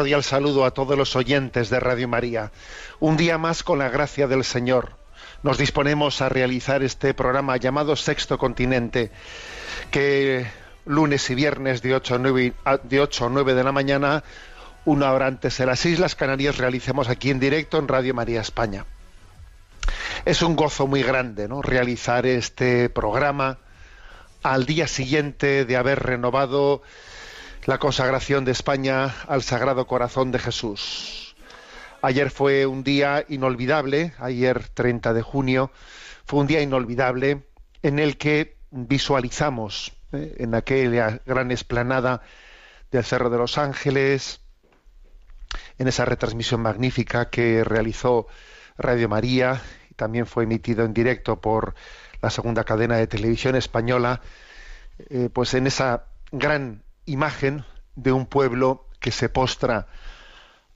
Cordial saludo a todos los oyentes de Radio María. Un día más con la gracia del Señor. Nos disponemos a realizar este programa llamado Sexto Continente, que lunes y viernes de 8 a 9, a- de 8 a 9 de la mañana, una hora antes de las Islas Canarias, realicemos aquí en directo en Radio María España. Es un gozo muy grande ¿no? realizar este programa al día siguiente de haber renovado la consagración de España al Sagrado Corazón de Jesús. Ayer fue un día inolvidable, ayer 30 de junio, fue un día inolvidable en el que visualizamos eh, en aquella gran esplanada del Cerro de los Ángeles, en esa retransmisión magnífica que realizó Radio María y también fue emitido en directo por la segunda cadena de televisión española, eh, pues en esa gran imagen de un pueblo que se postra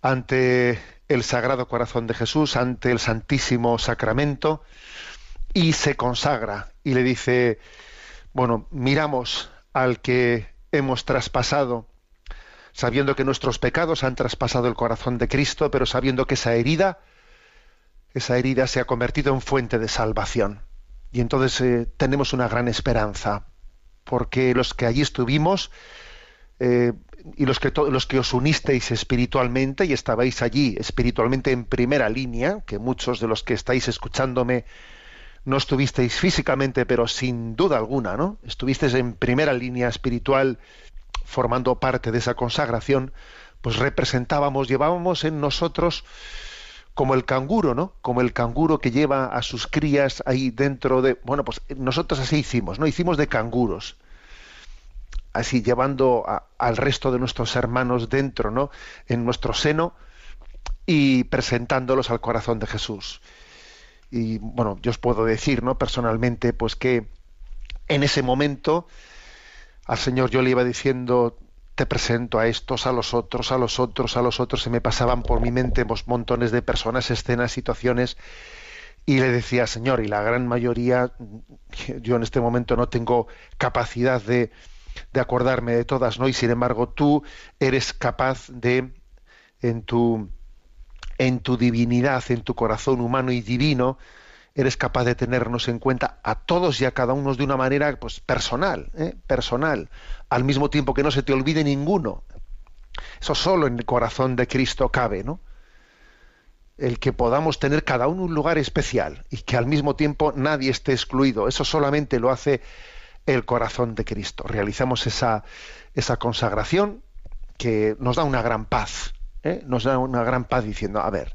ante el Sagrado Corazón de Jesús, ante el Santísimo Sacramento, y se consagra y le dice, bueno, miramos al que hemos traspasado, sabiendo que nuestros pecados han traspasado el corazón de Cristo, pero sabiendo que esa herida, esa herida se ha convertido en fuente de salvación. Y entonces eh, tenemos una gran esperanza, porque los que allí estuvimos, eh, y los que, los que os unisteis espiritualmente y estabais allí espiritualmente en primera línea, que muchos de los que estáis escuchándome no estuvisteis físicamente, pero sin duda alguna, ¿no? Estuvisteis en primera línea espiritual formando parte de esa consagración, pues representábamos, llevábamos en nosotros como el canguro, ¿no? Como el canguro que lleva a sus crías ahí dentro de, bueno, pues nosotros así hicimos, ¿no? Hicimos de canguros así llevando a- al resto de nuestros hermanos dentro, ¿no? En nuestro seno y presentándolos al corazón de Jesús. Y bueno, yo os puedo decir, ¿no? Personalmente, pues que en ese momento al Señor yo le iba diciendo, te presento a estos, a los otros, a los otros, a los otros, se me pasaban por mi mente montones de personas, escenas, situaciones, y le decía, Señor, y la gran mayoría, yo en este momento no tengo capacidad de, de acordarme de todas, ¿no? Y sin embargo, tú eres capaz de, en tu, en tu divinidad, en tu corazón humano y divino, eres capaz de tenernos en cuenta a todos y a cada uno de una manera pues personal, ¿eh? personal, al mismo tiempo que no se te olvide ninguno. Eso solo en el corazón de Cristo cabe, ¿no? El que podamos tener cada uno un lugar especial y que al mismo tiempo nadie esté excluido. Eso solamente lo hace el corazón de Cristo. Realizamos esa, esa consagración que nos da una gran paz, ¿eh? nos da una gran paz diciendo, a ver,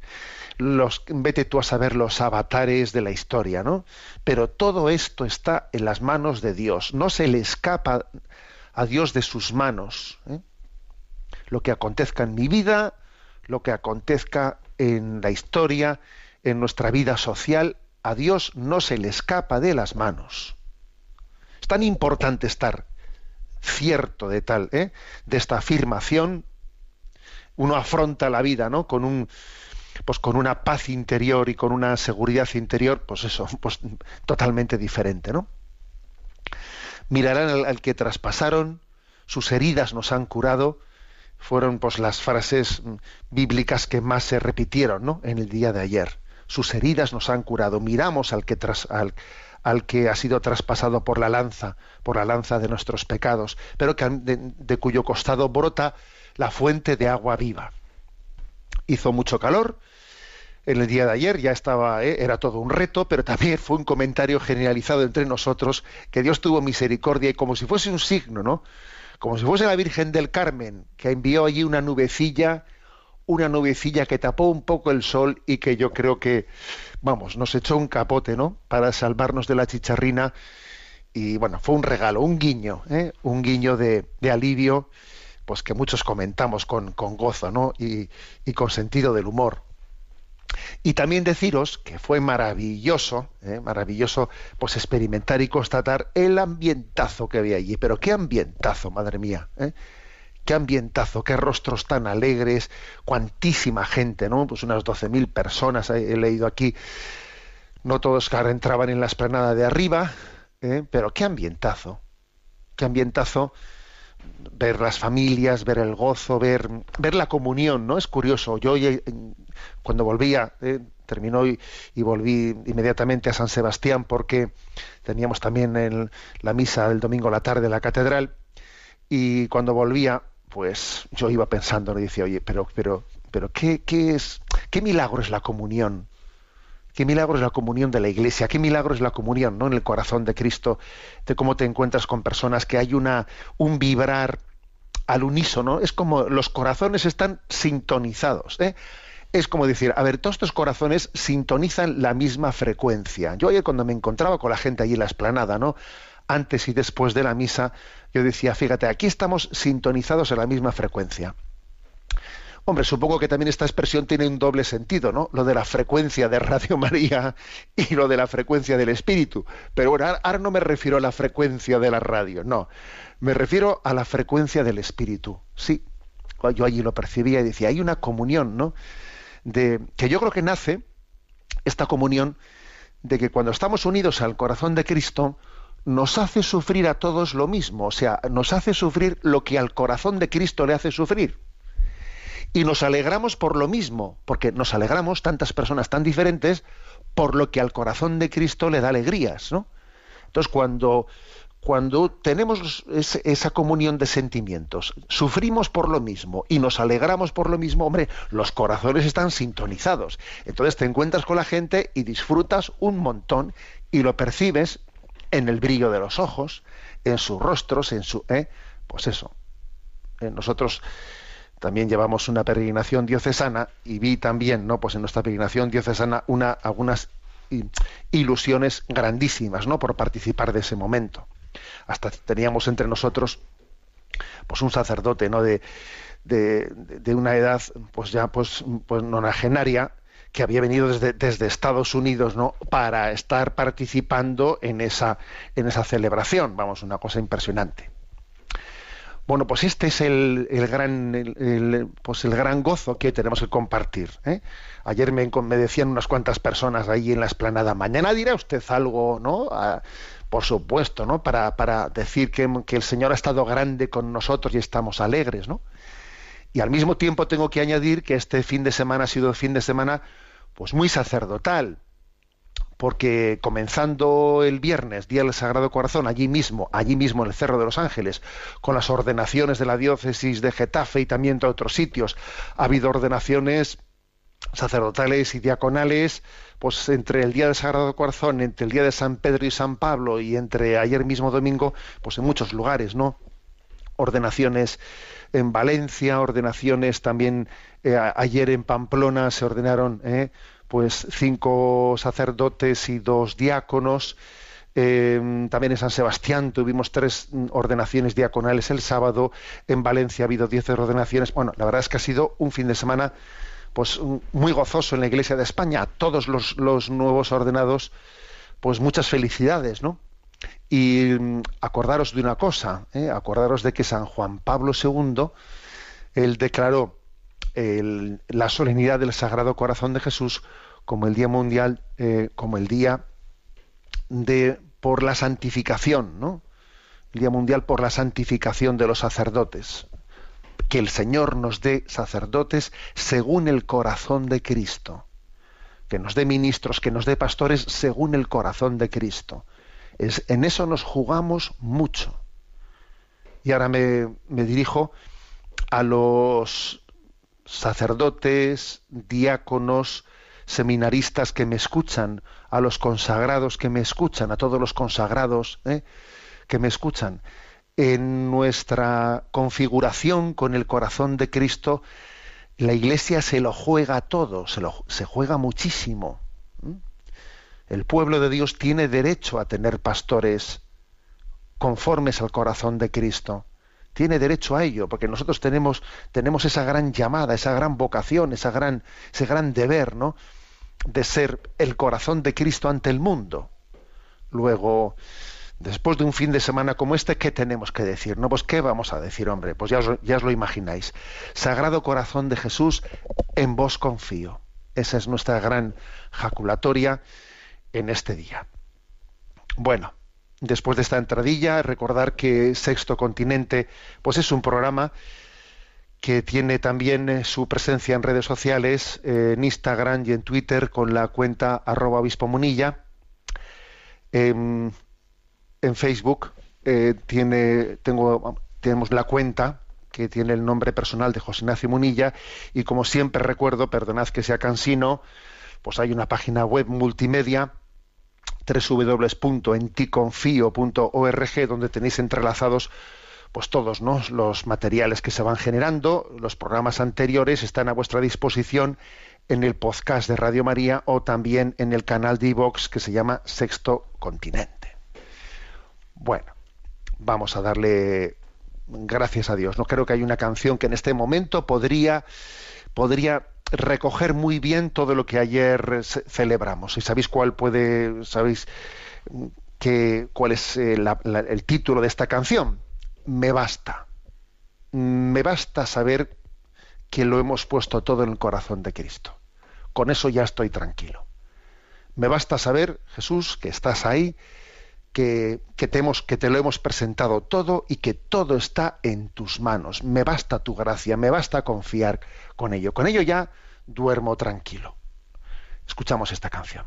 vete tú a saber los avatares de la historia, ¿no? Pero todo esto está en las manos de Dios, no se le escapa a Dios de sus manos. ¿eh? Lo que acontezca en mi vida, lo que acontezca en la historia, en nuestra vida social, a Dios no se le escapa de las manos. Tan importante estar cierto de tal, ¿eh? de esta afirmación. Uno afronta la vida, ¿no? Con un, pues con una paz interior y con una seguridad interior, pues eso, pues totalmente diferente, ¿no? Mirarán al, que traspasaron, sus heridas nos han curado, fueron pues las frases bíblicas que más se repitieron, ¿no? En el día de ayer. Sus heridas nos han curado. Miramos al que ha sido traspasado por la lanza, por la lanza de nuestros pecados, pero que, de cuyo costado brota la fuente de agua viva. Hizo mucho calor, en el día de ayer ya estaba, ¿eh? era todo un reto, pero también fue un comentario generalizado entre nosotros que Dios tuvo misericordia y como si fuese un signo, ¿no? Como si fuese la Virgen del Carmen, que envió allí una nubecilla, una nubecilla que tapó un poco el sol y que yo creo que, vamos, nos echó un capote, ¿no? Para salvarnos de la chicharrina. Y bueno, fue un regalo, un guiño, ¿eh? un guiño de, alivio, pues que muchos comentamos con, con gozo, ¿no? Y, y con sentido del humor. Y también deciros que fue maravilloso, ¿eh? maravilloso, pues experimentar y constatar el ambientazo que había allí. Pero qué ambientazo, madre mía, ¿eh? Qué ambientazo, qué rostros tan alegres, cuantísima gente, ¿no? Pues unas 12.000 personas he leído aquí. No todos entraban en la esplanada de arriba, ¿eh? pero qué ambientazo, qué ambientazo ver las familias, ver el gozo, ver, ver la comunión, ¿no? Es curioso. Yo cuando volvía, eh, terminó y, volví inmediatamente a San Sebastián porque teníamos también la misa del domingo a la tarde en la catedral y cuando volvía, pues yo iba pensando, y decía, oye, pero, pero, pero ¿qué, qué es, qué milagro es la comunión? Qué milagro es la comunión de la iglesia, qué milagro es la comunión ¿no? en el corazón de Cristo, de cómo te encuentras con personas, que hay una, un vibrar al unísono, es como los corazones están sintonizados. ¿eh? Es como decir, a ver, todos estos corazones sintonizan la misma frecuencia. Yo ayer cuando me encontraba con la gente allí en la esplanada, ¿no? Antes y después de la misa, yo decía, fíjate, aquí estamos sintonizados en la misma frecuencia. Hombre, supongo que también esta expresión tiene un doble sentido, ¿no? Lo de la frecuencia de Radio María y lo de la frecuencia del Espíritu. Pero bueno, ahora no me refiero a la frecuencia de la radio, no. Me refiero a la frecuencia del Espíritu. Sí, yo allí lo percibía y decía, hay una comunión, ¿no? De, que yo creo que nace esta comunión de que cuando estamos unidos al corazón de Cristo, nos hace sufrir a todos lo mismo, o sea, nos hace sufrir lo que al corazón de Cristo le hace sufrir. Y nos alegramos por lo mismo, porque nos alegramos tantas personas tan diferentes por lo que al corazón de Cristo le da alegrías, ¿no? Entonces, cuando, cuando tenemos esa comunión de sentimientos, sufrimos por lo mismo y nos alegramos por lo mismo, hombre, los corazones están sintonizados. Entonces te encuentras con la gente y disfrutas un montón y lo percibes en el brillo de los ojos, en sus rostros, en su... ¿eh? Pues eso. Eh, nosotros también llevamos una peregrinación diocesana y vi también, ¿no? Pues en nuestra peregrinación diocesana una, algunas ilusiones grandísimas, ¿no? Por participar de ese momento. Hasta teníamos entre nosotros, pues un sacerdote, ¿no? De, de, de una edad, pues ya, pues, pues nonagenaria, que había venido desde, Estados Unidos ¿no? para estar participando en esa, en esa celebración. Vamos, una cosa impresionante. Bueno, pues este es el, gran, pues el gran gozo que tenemos que compartir. ¿eh? Ayer me, decían unas cuantas personas ahí en la esplanada, mañana dirá usted algo, ¿no? por supuesto, ¿no? Para, para decir que, que, el Señor ha estado grande con nosotros y estamos alegres, ¿no? Y al mismo tiempo tengo que añadir que este fin de semana ha sido un fin de semana pues muy sacerdotal, porque comenzando el viernes, Día del Sagrado Corazón, allí mismo, allí mismo en el Cerro de los Ángeles, con las ordenaciones de la diócesis de Getafe y también de otros sitios, ha habido ordenaciones sacerdotales y diaconales, pues entre el Día del Sagrado Corazón, entre el Día de San Pedro y San Pablo y entre ayer mismo domingo, pues en muchos lugares, ¿no? Ordenaciones en Valencia, ordenaciones también eh, ayer en Pamplona se ordenaron ¿eh? pues cinco sacerdotes y dos diáconos. Em, también en San Sebastián tuvimos tres ordenaciones diaconales el sábado. En Valencia ha habido diez ordenaciones. Bueno, la verdad es que ha sido un fin de semana pues muy gozoso en la Iglesia de España. A todos los, los nuevos ordenados, pues muchas felicidades, ¿no? Y mm, acordaros de una cosa, ¿eh? acordaros de que San Juan Pablo II, él declaró la solemnidad del Sagrado Corazón de Jesús como el Día Mundial, eh, como el Día de por la santificación, ¿no? El Día Mundial por la santificación de los sacerdotes. Que el Señor nos dé sacerdotes según el corazón de Cristo. Que nos dé ministros, que nos dé pastores según el corazón de Cristo en eso nos jugamos mucho. Y ahora me, dirijo a los sacerdotes, diáconos, seminaristas que me escuchan, a los consagrados que me escuchan, a todos los consagrados ¿eh? que me escuchan. En nuestra configuración con el corazón de Cristo, la Iglesia se lo juega todo, se, lo, se juega muchísimo. El pueblo de Dios tiene derecho a tener pastores conformes al corazón de Cristo. Tiene derecho a ello, porque nosotros tenemos, tenemos esa gran llamada, esa gran vocación, esa gran, ese gran deber, ¿no? de ser el corazón de Cristo ante el mundo. Luego, después de un fin de semana como este, ¿qué tenemos que decir? No, pues ¿qué vamos a decir, hombre? Pues ya ya os lo imagináis. Sagrado corazón de Jesús, en vos confío. Esa es nuestra gran jaculatoria en este día. Bueno, después de esta entradilla, recordar que Sexto Continente pues es un programa que tiene también eh, su presencia en redes sociales, eh, en Instagram y en Twitter con la cuenta arroba obispo munilla. en Facebook eh, tengo, tenemos la cuenta que tiene el nombre personal de José Ignacio Munilla y como siempre recuerdo, perdonad que sea cansino, pues hay una página web multimedia www.enticonfio.org donde tenéis entrelazados pues todos los materiales que se van generando, los programas anteriores están a vuestra disposición en el podcast de Radio María o también en el canal de iVox que se llama Sexto Continente. Bueno, vamos a darle gracias a Dios. No creo que hay una canción que en este momento podría podría recoger muy bien todo lo que ayer celebramos. ¿Y sabéis cuál puede, sabéis que, cuál es eh, el título de esta canción? Me basta. Me basta saber que lo hemos puesto todo en el corazón de Cristo. Con eso ya estoy tranquilo. Me basta saber, Jesús, que estás ahí, que, te que te lo hemos presentado todo y que todo está en tus manos. Me basta tu gracia, me basta confiar con ello. Con ello ya duermo tranquilo. Escuchamos esta canción.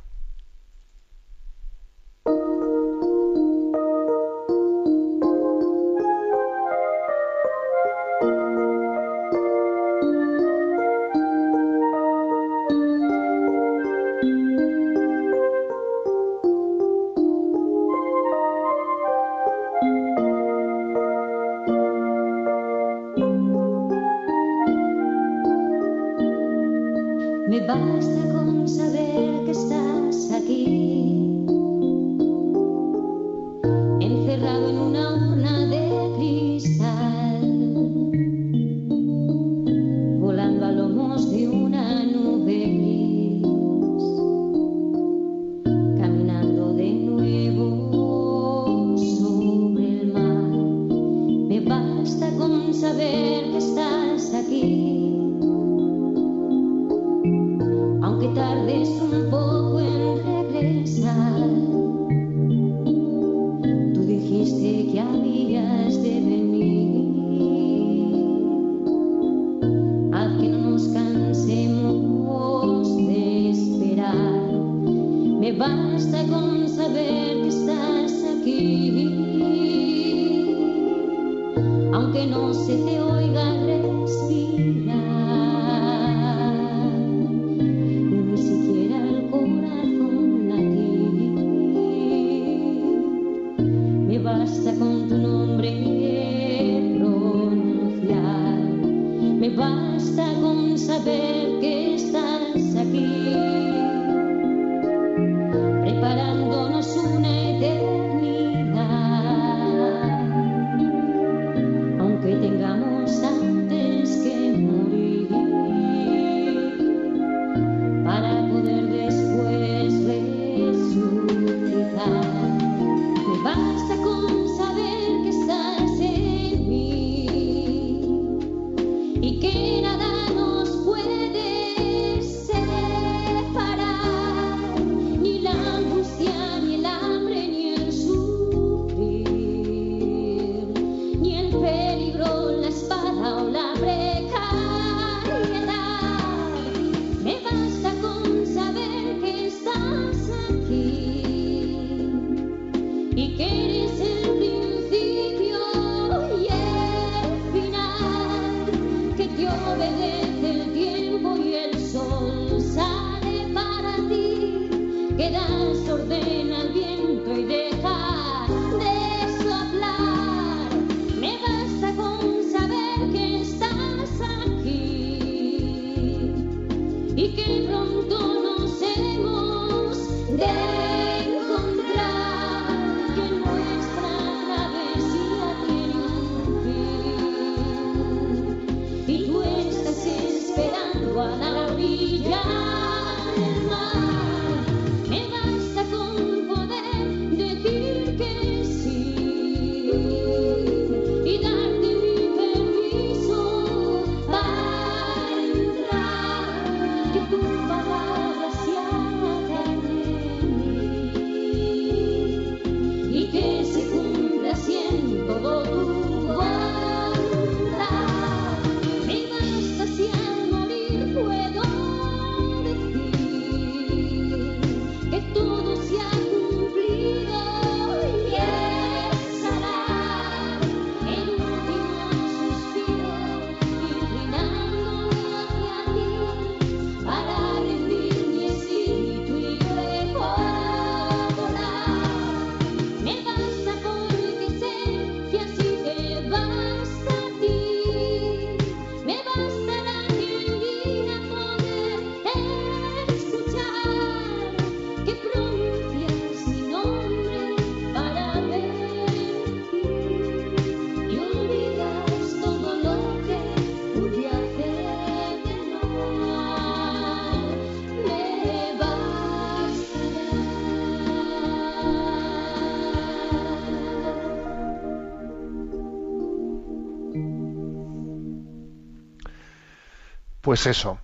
Pues eso,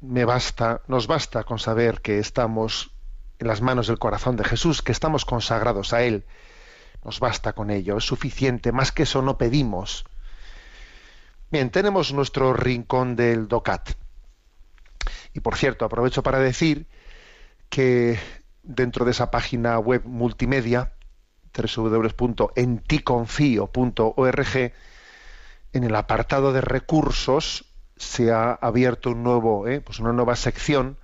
me basta, nos basta con saber que estamos en las manos del corazón de Jesús, que estamos consagrados a Él. Nos basta con ello, es suficiente, más que eso no pedimos. Bien, tenemos nuestro rincón del DOCAT. Y por cierto, aprovecho para decir que dentro de esa página web multimedia, www.enticonfio.org, en el apartado de recursos, se ha abierto un nuevo, eh, pues una nueva sección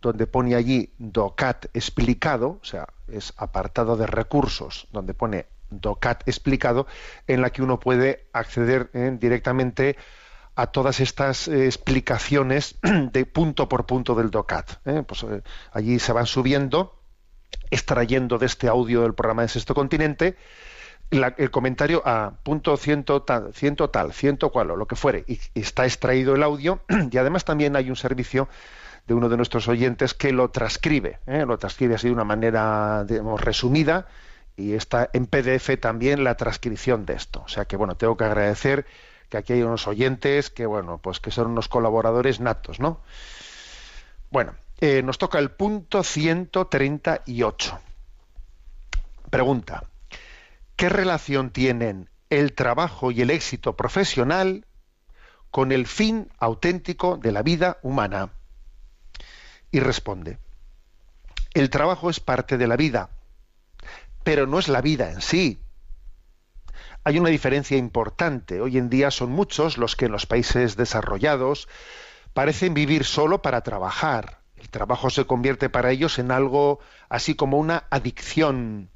donde pone allí DOCAT explicado, o sea, es apartado de recursos, donde pone DOCAT explicado, en la que uno puede acceder eh, directamente a todas estas eh, explicaciones de punto por punto del DOCAT. Pues, allí se van subiendo, extrayendo de este audio del programa de Sexto Continente, el comentario a punto ciento tal, ciento tal, ciento cual, o lo que fuere, y, está extraído el audio, y además también hay un servicio de uno de nuestros oyentes que lo transcribe, ¿eh? lo transcribe así de una manera digamos, resumida, y está en PDF también la transcripción de esto. O sea que bueno, tengo que agradecer que aquí hay unos oyentes que bueno, pues que son unos colaboradores natos, ¿no? Bueno, eh, nos toca el punto 138. Pregunta. ¿Qué relación tienen el trabajo y el éxito profesional con el fin auténtico de la vida humana? Y responde, el trabajo es parte de la vida, pero no es la vida en sí. Hay una diferencia importante. Hoy en día son muchos los que en los países desarrollados parecen vivir solo para trabajar. El trabajo se convierte para ellos en algo así como una adicción,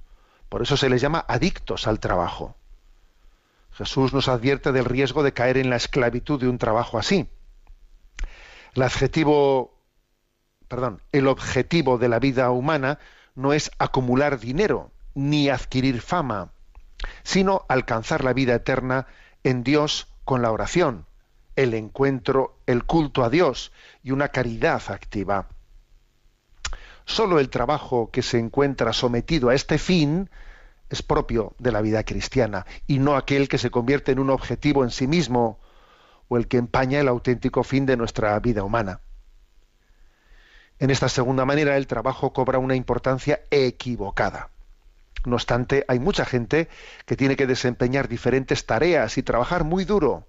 por eso se les llama adictos al trabajo. Jesús nos advierte del riesgo de caer en la esclavitud de un trabajo así. El perdón, el objetivo de la vida humana no es acumular dinero ni adquirir fama, sino alcanzar la vida eterna en Dios con la oración, el encuentro, el culto a Dios y una caridad activa. Solo el trabajo que se encuentra sometido a este fin es propio de la vida cristiana y no aquel que se convierte en un objetivo en sí mismo o el que empaña el auténtico fin de nuestra vida humana. En esta segunda manera el trabajo cobra una importancia equivocada. No obstante, hay mucha gente que tiene que desempeñar diferentes tareas y trabajar muy duro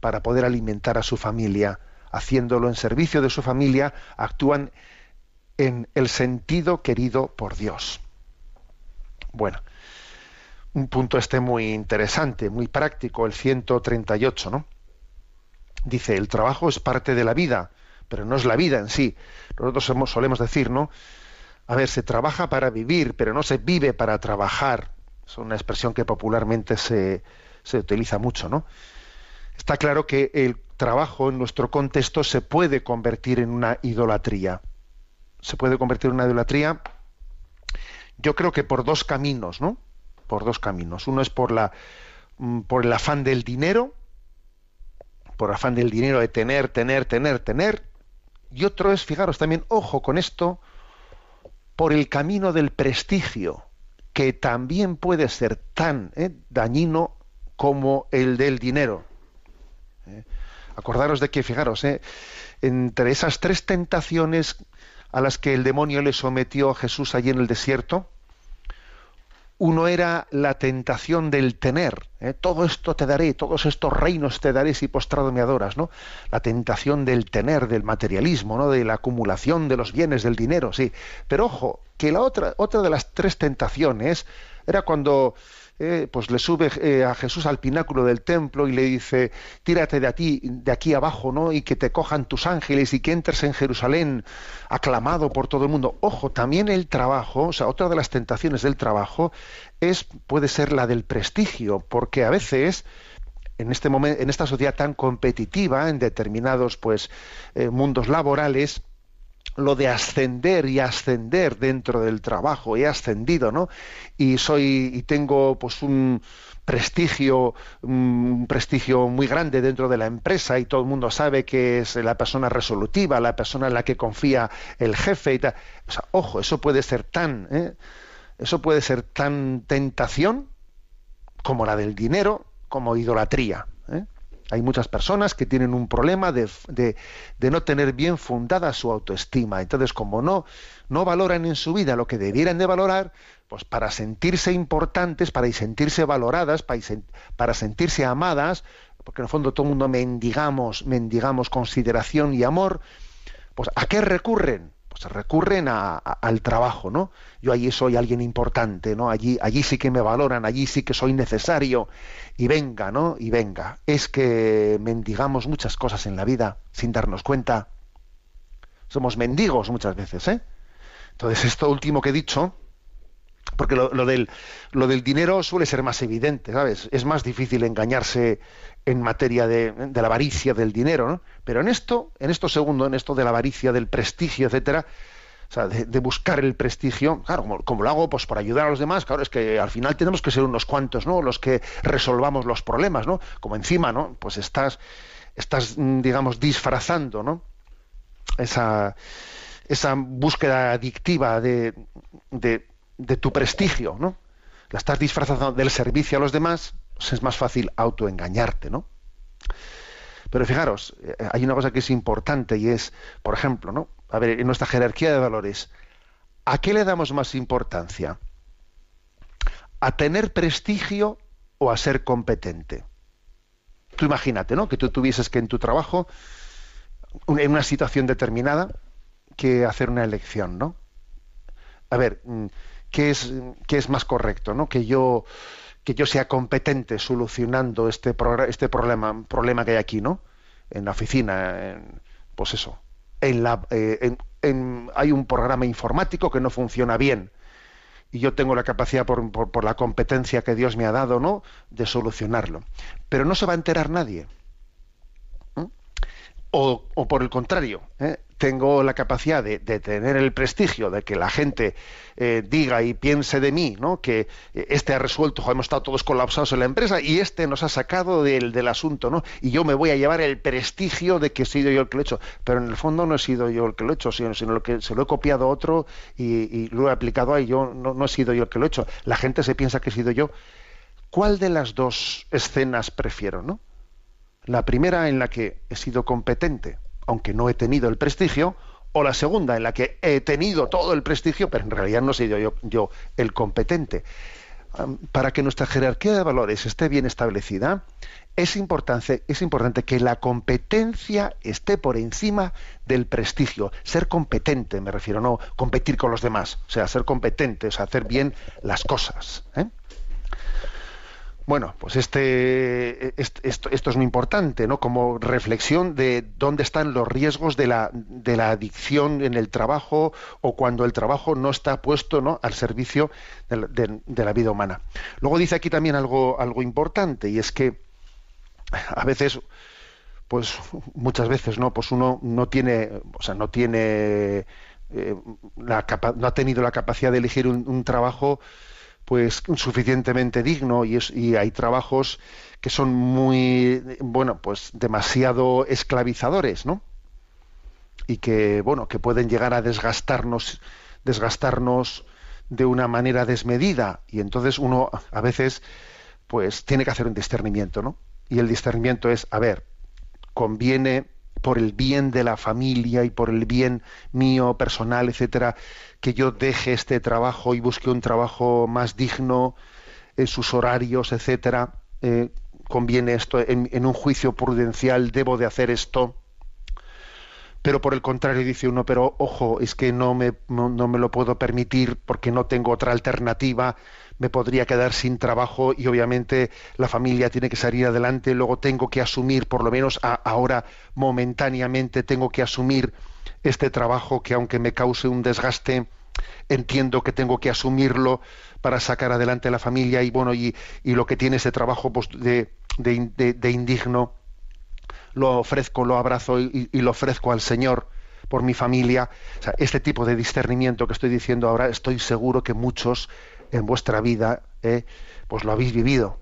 para poder alimentar a su familia. Haciéndolo en servicio de su familia, actúan en el sentido querido por Dios. Bueno, un punto este muy interesante, muy práctico, el 138, ¿no? Dice, el trabajo es parte de la vida, pero no es la vida en sí. Nosotros solemos decir, ¿no? a ver, se trabaja para vivir, pero no se vive para trabajar. Es una expresión que popularmente se, se utiliza mucho, ¿no? Está claro que el trabajo en nuestro contexto se puede convertir en una idolatría. Se puede convertir en una idolatría, yo creo que por dos caminos, ¿no? Por dos caminos. Uno es por la mm, por el afán del dinero, por afán del dinero de tener, tener, tener, tener. Y otro es, fijaros también, ojo con esto, por el camino del prestigio, que también puede ser tan eh, dañino como el del dinero. Eh, acordaros de que, fijaros, eh, entre esas tres tentaciones a las que el demonio le sometió a Jesús allí en el desierto, uno era la tentación del tener, ¿eh? todo esto te daré, todos estos reinos te daré si postrado me adoras, ¿no? La tentación del tener, del materialismo, ¿no? De la acumulación de los bienes, del dinero, sí. Pero ojo, que la otra, otra de las tres tentaciones era cuando eh, pues le sube eh, a Jesús al pináculo del templo y le dice, tírate de aquí, de aquí abajo, ¿no? Y que te cojan tus ángeles y que entres en Jerusalén aclamado por todo el mundo. Ojo, también el trabajo, o sea, otra de las tentaciones del trabajo es, puede ser la del prestigio, porque a veces en este momento, en esta sociedad tan competitiva, en determinados pues eh, mundos laborales, lo de ascender y ascender dentro del trabajo, he ascendido, ¿no? Y soy y tengo pues un prestigio un prestigio muy grande dentro de la empresa y todo el mundo sabe que es la persona resolutiva, la persona en la que confía el jefe y tal. Ojo, eso puede ser tan ¿eh? eso puede ser tan tentación como la del dinero, como idolatría. ¿eh? Hay muchas personas que tienen un problema de, no tener bien fundada su autoestima. Entonces, como no, no valoran en su vida lo que debieran de valorar, pues para sentirse importantes, para sentirse valoradas, para, para sentirse amadas, porque en el fondo todo el mundo mendigamos, mendigamos consideración y amor, pues ¿a qué recurren? Pues recurren al trabajo, ¿no? Yo allí soy alguien importante, ¿no? Allí, allí sí que me valoran, allí sí que soy necesario. Y venga, ¿no? Y venga. Es que mendigamos muchas cosas en la vida sin darnos cuenta. Somos mendigos muchas veces, ¿eh? Entonces, esto último que he dicho, porque lo, del, lo del dinero suele ser más evidente, ¿sabes? Es más difícil engañarse en materia de, la avaricia del dinero, ¿no? Pero en esto, en esto segundo, en esto de la avaricia, del prestigio, etcétera, o sea, de, buscar el prestigio, claro, como, lo hago, pues por ayudar a los demás, claro, es que al final tenemos que ser unos cuantos, ¿no? Los que resolvamos los problemas, ¿no? Como encima, ¿no? Pues estás, estás, mm, digamos, disfrazando, ¿no? Esa, esa búsqueda adictiva de, de, de tu prestigio, ¿no? La estás disfrazando del servicio a los demás, pues es más fácil autoengañarte, ¿no? Pero fijaros, eh, hay una cosa que es importante y es, por ejemplo, ¿no? A ver, en nuestra jerarquía de valores, ¿a qué le damos más importancia? ¿A tener prestigio o a ser competente? Tú imagínate, ¿no? Que tú tuvieses que en tu trabajo, en una situación determinada, que hacer una elección, ¿no? A ver, mm, ¿qué es, qué es más correcto, ¿no? Que yo que yo sea competente solucionando este, este problema, problema que hay aquí, ¿no? En la oficina, pues eso. En la, eh, hay un programa informático que no funciona bien y yo tengo la capacidad por, por, la competencia que Dios me ha dado, ¿no? De solucionarlo. Pero no se va a enterar nadie. O, o, por el contrario, ¿eh? tengo la capacidad de, tener el prestigio de que la gente eh, diga y piense de mí, ¿no? Que eh, este ha resuelto, hemos estado todos colapsados en la empresa y este nos ha sacado del, asunto, ¿no? Y yo me voy a llevar el prestigio de que he sido yo el que lo he hecho. Pero en el fondo no he sido yo el que lo he hecho, sino, sino que se lo he copiado a otro y, lo he aplicado ahí. Yo no, no he sido yo el que lo he hecho. La gente se piensa que he sido yo. ¿Cuál de las dos escenas prefiero, no? La primera en la que he sido competente aunque no he tenido el prestigio, o la segunda, en la que he tenido todo el prestigio, pero en realidad no he sido yo, yo el competente. Para que nuestra jerarquía de valores esté bien establecida, es importante, es importante que la competencia esté por encima del prestigio. Ser competente, me refiero, no competir con los demás. O sea, ser competente, o sea, hacer bien las cosas. ¿eh? Bueno, pues este, esto, es muy importante, ¿no? Como reflexión de dónde están los riesgos de la, de la adicción en el trabajo o cuando el trabajo no está puesto ¿no? al servicio de, la vida humana. Luego dice aquí también algo, algo importante y es que a veces, pues muchas veces, ¿no? Pues uno no tiene, o sea, no tiene eh, la no ha tenido la capacidad de elegir un trabajo pues suficientemente digno y, hay trabajos que son muy bueno pues demasiado esclavizadores no y que bueno que pueden llegar a desgastarnos desgastarnos de una manera desmedida. Y entonces uno a veces pues tiene que hacer un discernimiento no y el discernimiento es a ver conviene por el bien de la familia y por el bien mío personal etcétera que yo deje este trabajo y busque un trabajo más digno en sus horarios, etcétera. Eh, conviene esto en, un juicio prudencial, debo de hacer esto. Pero por el contrario dice uno, pero ojo, es que no me, no, me lo puedo permitir porque no tengo otra alternativa, me podría quedar sin trabajo y obviamente la familia tiene que salir adelante, luego tengo que asumir, por lo menos ahora momentáneamente tengo que asumir este trabajo que aunque me cause un desgaste, entiendo que tengo que asumirlo para sacar adelante a la familia y bueno, y, lo que tiene ese trabajo pues, de, de, indigno, lo ofrezco, lo abrazo y, lo ofrezco al Señor por mi familia. este tipo de discernimiento que estoy diciendo ahora, estoy seguro que muchos en vuestra vida eh, pues lo habéis vivido.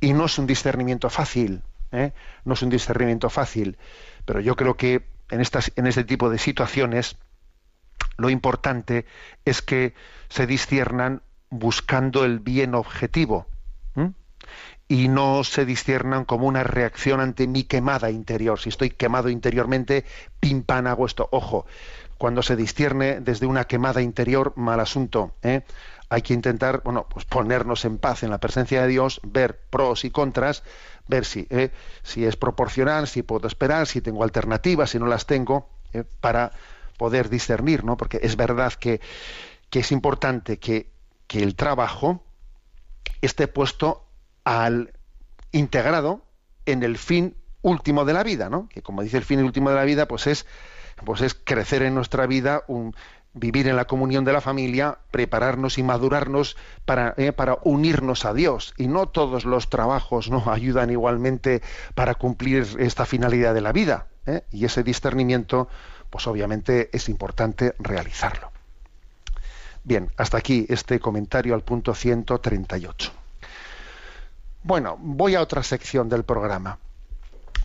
Y no es un discernimiento fácil, eh, no es un discernimiento fácil, pero yo creo que en, estas, en este tipo de situaciones lo importante es que se disciernan buscando el bien objetivo y no se disciernan como una reacción ante mi quemada interior. Si estoy quemado interiormente, pim pam hago esto. Ojo, cuando se discierne desde una quemada interior, mal asunto. ¿eh? Hay que intentar, bueno, pues ponernos en paz en la presencia de Dios, ver pros y contras, ver si, ¿eh? si es proporcional, si puedo esperar, si tengo alternativas, si no las tengo, ¿eh? para poder discernir, ¿no? Porque es verdad que, es importante que, el trabajo esté puesto al integrado en el fin último de la vida, ¿no? Que como dice el fin último de la vida, pues es, pues es crecer en nuestra vida, vivir en la comunión de la familia, prepararnos y madurarnos para, eh, unirnos a Dios. Y no todos los trabajos ¿no? ayudan igualmente para cumplir esta finalidad de la vida. ¿eh? Y ese discernimiento, pues obviamente es importante realizarlo. Bien, hasta aquí este comentario al punto 138. Bueno, voy a otra sección del programa.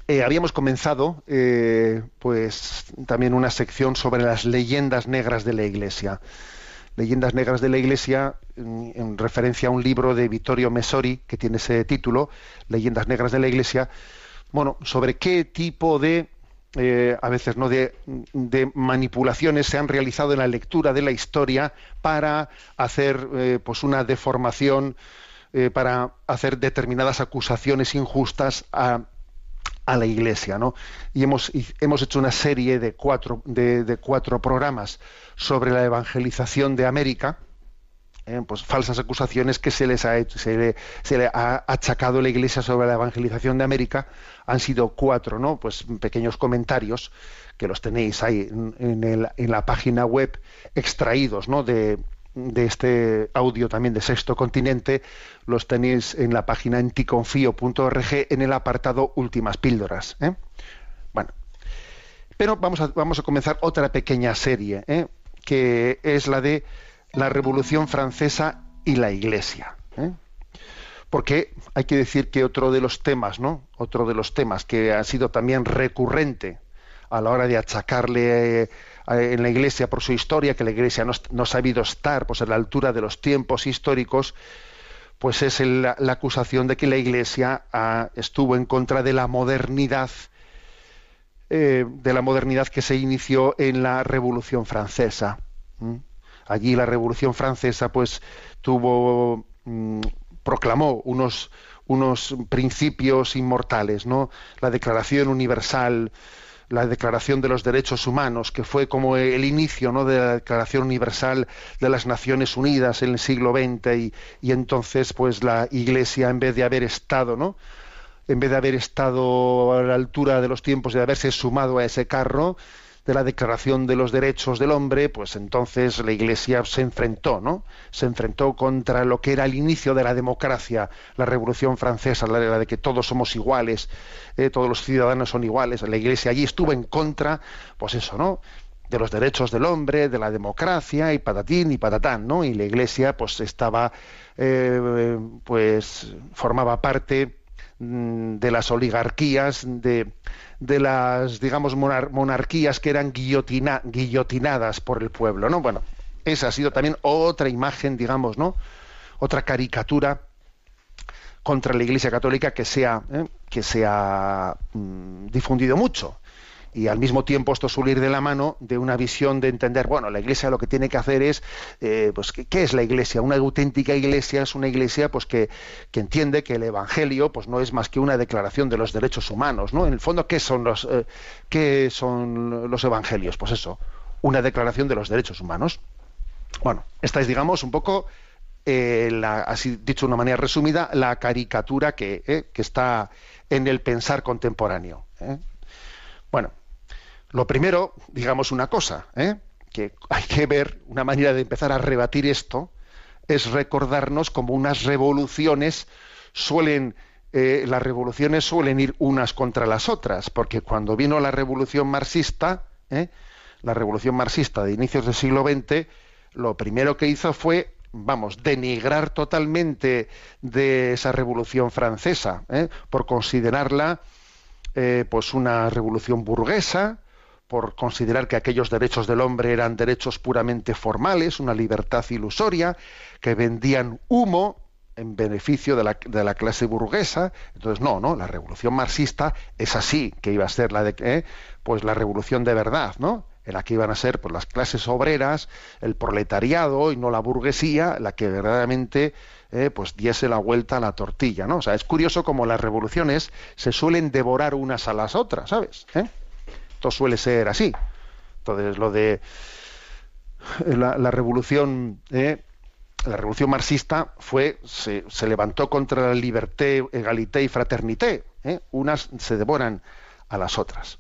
Eh, habíamos comenzado, eh, pues, también una sección sobre las leyendas negras de la Iglesia. Leyendas negras de la Iglesia, en, referencia a un libro de Vittorio Messori que tiene ese título, Leyendas negras de la Iglesia. Bueno, sobre qué tipo de eh, a veces no de, manipulaciones se han realizado en la lectura de la historia para hacer pues una deformación para hacer determinadas acusaciones injustas a, a la Iglesia, ¿no? Y hemos, hemos hecho una serie de cuatro, de, cuatro programas sobre la evangelización de América, ¿eh? pues falsas acusaciones que se les ha hecho, se le, se le ha achacado la Iglesia sobre la evangelización de América, han sido cuatro, ¿no? Pues pequeños comentarios que los tenéis ahí en, en la página web extraídos, ¿no? De, de este audio también de Sexto Continente los tenéis en la página enticonfío.org en el apartado Últimas Píldoras. ¿eh? Bueno, pero vamos a, vamos a comenzar otra pequeña serie, ¿eh? que es la de la Revolución Francesa y la Iglesia. ¿eh? Porque hay que decir que otro de los temas, ¿no? Otro de los temas que ha sido también recurrente a la hora de achacarle en la Iglesia por su historia, que la Iglesia no, ha sabido estar pues, a la altura de los tiempos históricos, pues es la, acusación de que la Iglesia ah, estuvo en contra de la modernidad, eh, de la modernidad que se inició en la Revolución Francesa. Allí la Revolución Francesa, pues, tuvo, mm, proclamó unos unos principios inmortales, ¿no? La Declaración Universal la Declaración de los Derechos Humanos, que fue como el inicio ¿no? de la Declaración Universal de las Naciones Unidas en el siglo XX y, y entonces pues la Iglesia en vez de haber estado, ¿no? en vez de haber estado a la altura de los tiempos, de haberse sumado a ese carro, de la Declaración de los Derechos del Hombre, pues entonces la Iglesia se enfrentó, ¿no? Se enfrentó contra lo que era el inicio de la democracia, la Revolución Francesa, la de que todos somos iguales, eh, todos los ciudadanos son iguales. La Iglesia allí estuvo en contra, pues eso, ¿no? de los derechos del hombre, de la democracia y patatín y patatán, ¿no? Y la Iglesia pues estaba, eh, pues formaba parte mm, de las oligarquías, de, de las, digamos, monarquías que eran guillotina, guillotinadas por el pueblo, ¿no? Bueno, esa ha sido también otra imagen, digamos, ¿no? Otra caricatura contra la Iglesia Católica que se ha, ¿eh? que se ha mm, difundido mucho y al mismo tiempo esto suele ir de la mano de una visión de entender, bueno, la Iglesia lo que tiene que hacer es, eh, pues, ¿qué, es la Iglesia? Una auténtica Iglesia es una Iglesia pues que, que, entiende que el Evangelio pues no es más que una declaración de los derechos humanos, ¿no? En el fondo, ¿qué son los, eh, ¿qué son los Evangelios? Pues eso, una declaración de los derechos humanos. Bueno, esta es, digamos, un poco, eh, la, así dicho de una manera resumida, la caricatura que, que está en el pensar contemporáneo. Bueno, lo primero, digamos una cosa, ¿eh? que hay que ver, una manera de empezar a rebatir esto, es recordarnos como unas revoluciones suelen, eh, las revoluciones suelen ir unas contra las otras, porque cuando vino la revolución marxista, ¿eh? la revolución marxista de inicios del siglo XX, lo primero que hizo fue vamos, denigrar totalmente de esa revolución francesa, por considerarla pues una revolución burguesa, por considerar que aquellos derechos del hombre eran derechos puramente formales, una libertad ilusoria, que vendían humo en beneficio de la, de la clase burguesa. Entonces, no, no, la revolución marxista es así, que iba a ser la de eh, pues la revolución de verdad, ¿no? En la que iban a ser pues, las clases obreras, el proletariado y no la burguesía, la que verdaderamente eh, pues diese la vuelta a la tortilla, ¿no? O sea, es curioso cómo las revoluciones se suelen devorar unas a las otras, ¿sabes? ¿Eh? Esto suele ser así. Entonces, lo de la, revolución, eh, la revolución marxista fue, se, levantó contra la liberté, egalité y fraternité. Eh. Unas se devoran a las otras.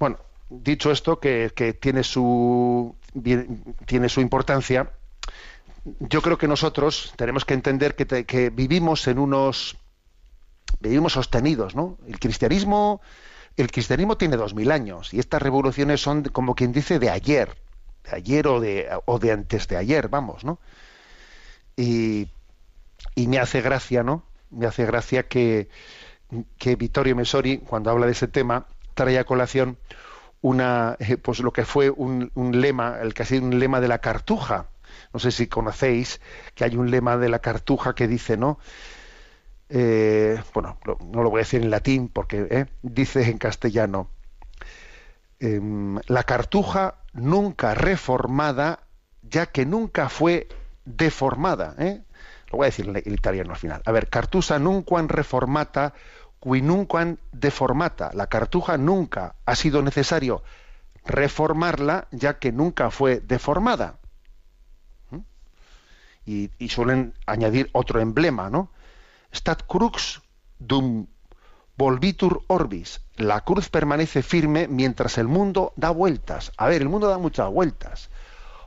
Bueno, dicho esto, que, tiene su tiene su importancia, yo creo que nosotros tenemos que entender que, que vivimos en unos vivimos sostenidos, ¿no? El cristianismo el cristianismo tiene dos mil años y estas revoluciones son como quien dice de ayer, de ayer o de, o de antes de ayer, vamos, ¿no? Y, y me hace gracia, ¿no? Me hace gracia que, que Vittorio Messori, cuando habla de ese tema, trae a colación una, eh, pues lo que fue un, un lema, el que ha sido un lema de la cartuja. No sé si conocéis que hay un lema de la cartuja que dice, ¿no? Eh, bueno, no lo voy a decir en latín porque eh, dice en castellano, em, la cartuja nunca reformada, ya que nunca fue deformada. ¿eh? Lo voy a decir en italiano al final. A ver, cartusa nunquam reformata, qui nunquam deformata. La cartuja nunca ha sido necesario reformarla, ya que nunca fue deformada. ¿Mm? Y, y, suelen añadir otro emblema, ¿no? Stat crux dum volvitur orbis. La cruz permanece firme mientras el mundo da vueltas. A ver, el mundo da muchas vueltas.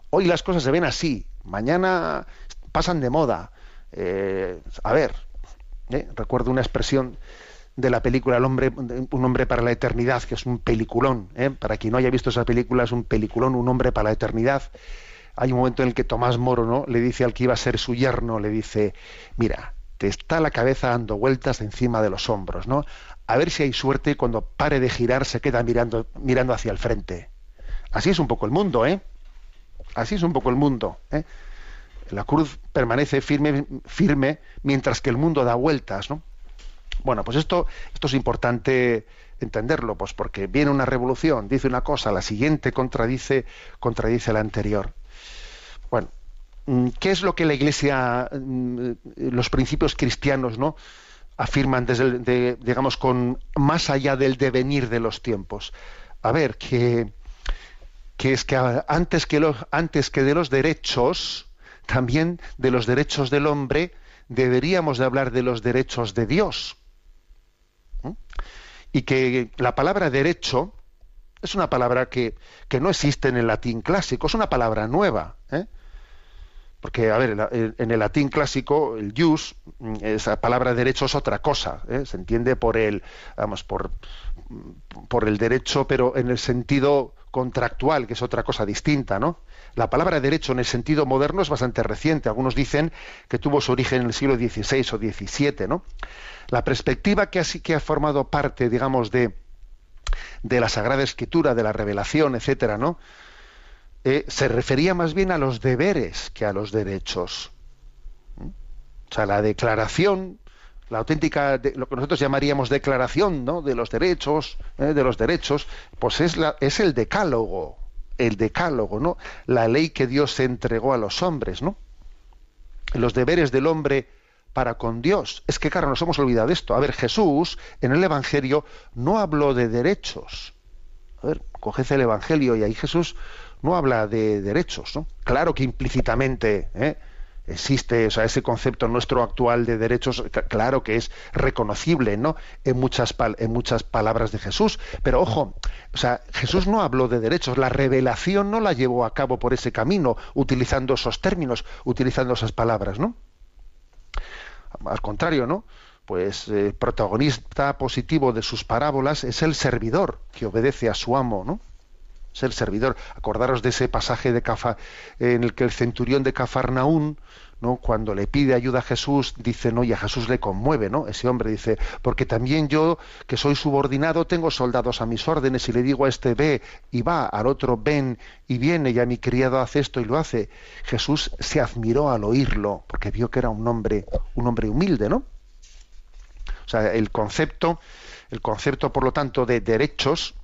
Hoy las cosas se ven así, mañana pasan de moda. Eh, a ver, eh, recuerdo una expresión de la película El hombre, Un hombre para la eternidad, que es un peliculón. Eh. Para quien no haya visto esa película, es un peliculón, Un hombre para la eternidad. Hay un momento en el que Tomás Moro ¿no? le dice al que iba a ser su yerno, le dice, mira, te está la cabeza dando vueltas encima de los hombros, ¿no? A ver si hay suerte cuando pare de girar se queda mirando, mirando hacia el frente. Así es un poco el mundo, ¿eh? Así es un poco el mundo. ¿eh? La cruz permanece firme, firme mientras que el mundo da vueltas, ¿no? Bueno, pues esto, esto es importante entenderlo, pues porque viene una revolución, dice una cosa, la siguiente contradice, contradice la anterior. Bueno, ¿Qué es lo que la Iglesia, mm, los principios cristianos, ¿no? afirman desde digamos con más allá del devenir de los tiempos. A ver, que, es que antes que antes que de los derechos, también de los derechos del hombre, deberíamos de hablar de los derechos de Dios. Y que la palabra derecho es una palabra que, que, no existe en el latín clásico, es una palabra nueva. ¿eh? Porque, a ver, en el latín clásico, el jus, esa palabra derecho es otra cosa, ¿eh? se entiende por el, vamos, por, por el derecho, pero en el sentido contractual, que es otra cosa distinta, ¿no? La palabra derecho en el sentido moderno es bastante reciente. Algunos dicen que tuvo su origen en el siglo XVI o XVII, ¿no? La perspectiva que, así, que ha formado parte, digamos, de, de la Sagrada Escritura, de la revelación, etcétera, ¿no? Eh, se refería más bien a los deberes que a los derechos. ¿Mm? O sea, la declaración, la auténtica, lo que nosotros llamaríamos declaración ¿no? de los derechos, ¿eh? de los derechos, pues es, la, es el decálogo, el decálogo, ¿no? La ley que Dios entregó a los hombres, ¿no? Los deberes del hombre para con Dios. Es que, claro, nos hemos olvidado de esto. A ver, Jesús en el Evangelio no habló de derechos. A ver, coged el Evangelio y ahí Jesús no habla de derechos, ¿no? Claro que implícitamente ¿eh? existe o sea, ese concepto nuestro actual de derechos, claro que es reconocible, ¿no? En muchas, en muchas palabras de Jesús. Pero ojo, o sea, Jesús no habló de derechos, la revelación no la llevó a cabo por ese camino, utilizando esos términos, utilizando esas palabras, ¿no? Al contrario, ¿no? Pues eh, protagonista positivo de sus parábolas es el servidor que obedece a su amo, ¿no? Ser servidor. Acordaros de ese pasaje de Cafa, en el que el centurión de Cafarnaún, ¿no? cuando le pide ayuda a Jesús, dice, no, y a Jesús le conmueve, ¿no? Ese hombre dice, porque también yo, que soy subordinado, tengo soldados a mis órdenes, y le digo a este ve y va, al otro ven y viene, y a mi criado hace esto y lo hace. Jesús se admiró al oírlo, porque vio que era un hombre, un hombre humilde, ¿no? O sea, el concepto, el concepto, por lo tanto, de derechos,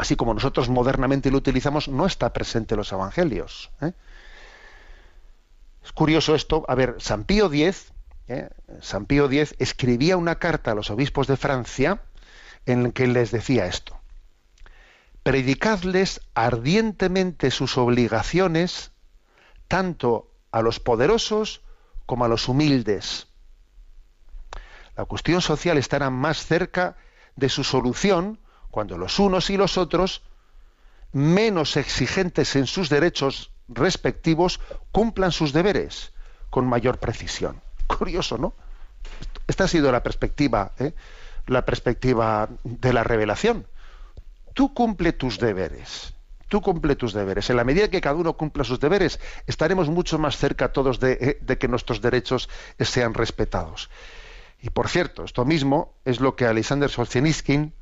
así como nosotros modernamente lo utilizamos, no está presente en los evangelios. ¿eh? Es curioso esto. A ver, San Pío X, ¿eh? San Pío X escribía una carta a los obispos de Francia en la que les decía esto. Predicadles ardientemente sus obligaciones tanto a los poderosos como a los humildes. La cuestión social estará más cerca de su solución cuando los unos y los otros, menos exigentes en sus derechos respectivos, cumplan sus deberes con mayor precisión. Curioso, ¿no? Esta ha sido la perspectiva, ¿eh? la perspectiva de la revelación. Tú cumple tus deberes. Tú cumple tus deberes. En la medida que cada uno cumpla sus deberes, estaremos mucho más cerca todos de, eh, de que nuestros derechos sean respetados. Y por cierto, esto mismo es lo que Alexander Solzhenitsyn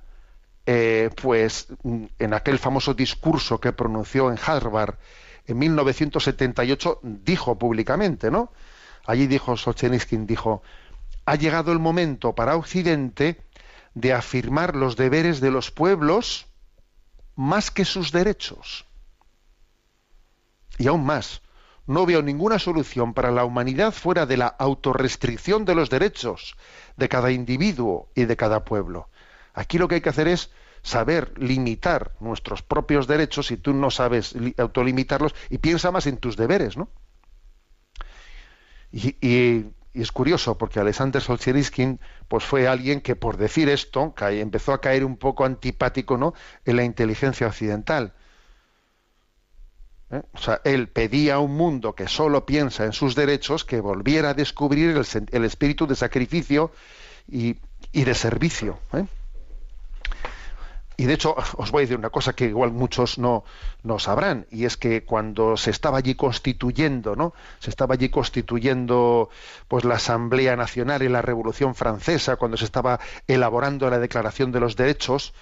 eh, pues mm, en aquel famoso discurso que pronunció en Harvard en 1978 dijo públicamente, ¿no? Allí dijo Solzhenitsyn, dijo, ha llegado el momento para Occidente de afirmar los deberes de los pueblos más que sus derechos. Y aún más, no veo ninguna solución para la humanidad fuera de la autorrestricción de los derechos de cada individuo y de cada pueblo. Aquí lo que hay que hacer es saber limitar nuestros propios derechos si tú no sabes autolimitarlos y piensa más en tus deberes, ¿no? Y, es curioso porque Alexander Solzhenitsyn pues fue alguien que por decir esto empezó a caer un poco antipático ¿no? en la inteligencia occidental. ¿Eh? O sea, él pedía a un mundo que solo piensa en sus derechos que volviera a descubrir el, espíritu de sacrificio y, de servicio. ¿eh? Y de hecho, os voy a decir una cosa que igual muchos no, no sabrán, y es que cuando se estaba allí constituyendo, ¿no? Se estaba allí constituyendo pues la Asamblea Nacional y la Revolución Francesa, cuando se estaba elaborando la Declaración de los Derechos,